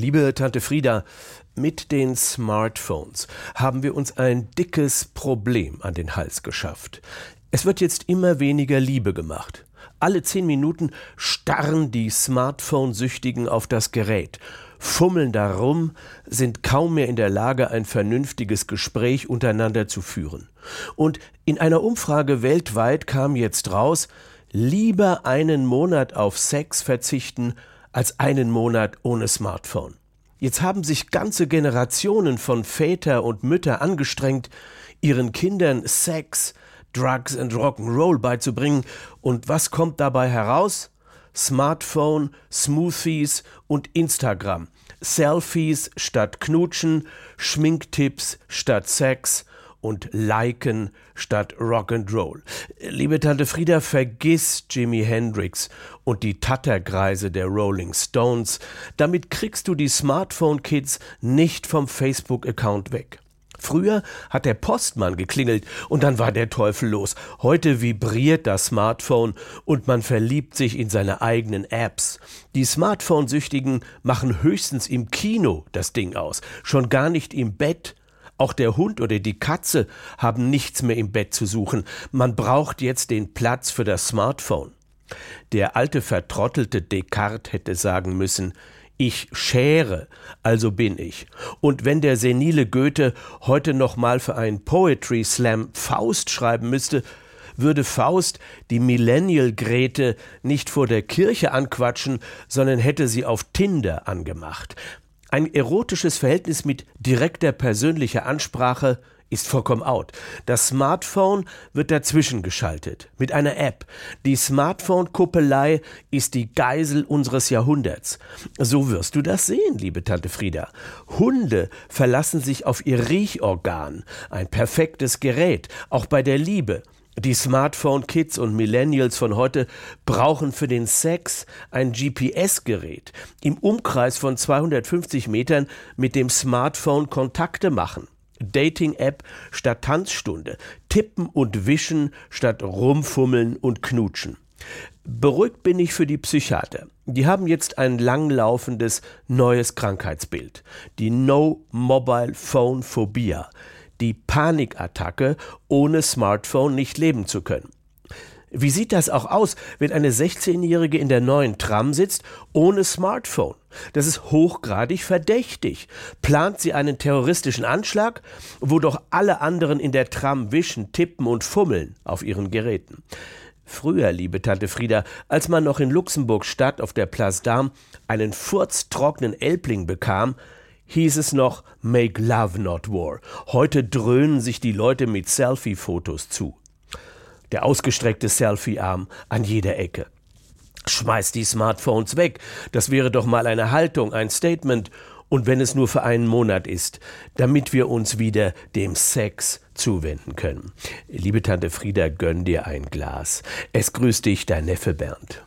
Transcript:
Liebe Tante Frieda, mit den Smartphones haben wir uns ein dickes Problem an den Hals geschafft. Es wird jetzt immer weniger Liebe gemacht. Alle zehn Minuten starren die Smartphone-Süchtigen auf das Gerät, fummeln darum, sind kaum mehr in der Lage, ein vernünftiges Gespräch untereinander zu führen. Und in einer Umfrage weltweit kam jetzt raus, lieber einen Monat auf Sex verzichten, als einen Monat ohne Smartphone. Jetzt haben sich ganze Generationen von Väter und Mütter angestrengt, ihren Kindern Sex, Drugs and Rock'n'Roll beizubringen. Und was kommt dabei heraus? Smartphone, Smoothies und Instagram. Selfies statt Knutschen, Schminktipps statt Sex und Liken statt Rock'n'Roll. Liebe Tante Frieda, vergiss Jimi Hendrix und die Tatterkreise der Rolling Stones. Damit kriegst du die Smartphone-Kids nicht vom Facebook-Account weg. Früher hat der Postmann geklingelt und dann war der Teufel los. Heute vibriert das Smartphone und man verliebt sich in seine eigenen Apps. Die Smartphone-Süchtigen machen höchstens im Kino das Ding aus, schon gar nicht im Bett. Auch der Hund oder die Katze haben nichts mehr im Bett zu suchen. Man braucht jetzt den Platz für das Smartphone. Der alte vertrottelte Descartes hätte sagen müssen, ich schere, also bin ich. Und wenn der senile Goethe heute noch mal für einen Poetry Slam Faust schreiben müsste, würde Faust die Millennial Grete nicht vor der Kirche anquatschen, sondern hätte sie auf Tinder angemacht. Ein erotisches Verhältnis mit direkter persönlicher Ansprache ist vollkommen out. Das Smartphone wird dazwischen geschaltet mit einer App. Die Smartphone-Kuppelei ist die Geisel unseres Jahrhunderts. So wirst du das sehen, liebe Tante Frieda. Hunde verlassen sich auf ihr Riechorgan, ein perfektes Gerät, auch bei der Liebe. Die Smartphone-Kids und Millennials von heute brauchen für den Sex ein GPS-Gerät. Im Umkreis von 250 Metern mit dem Smartphone Kontakte machen. Dating-App statt Tanzstunde, Tippen und Wischen statt Rumfummeln und Knutschen. Beruhigt bin ich für die Psychiater. Die haben jetzt ein langlaufendes neues Krankheitsbild. Die No Mobile Phone Phobia. Die Panikattacke, ohne Smartphone nicht leben zu können. Wie sieht das auch aus, wenn eine 16-Jährige in der neuen Tram sitzt, ohne Smartphone? Das ist hochgradig verdächtig. Plant sie einen terroristischen Anschlag, wo doch alle anderen in der Tram wischen, tippen und fummeln auf ihren Geräten? Früher, liebe Tante Frieda, als man noch in Luxemburg Stadt auf der Place d'Armes einen furztrockenen Elbling bekam, hieß es noch Make Love Not War. Heute dröhnen sich die Leute mit Selfie-Fotos zu der ausgestreckte Selfie-Arm an jeder Ecke. Schmeißt die Smartphones weg. Das wäre doch mal eine Haltung, ein Statement. Und wenn es nur für einen Monat ist, damit wir uns wieder dem Sex zuwenden können. Liebe Tante Frieda, gönn dir ein Glas. Es grüßt dich dein Neffe Bernd.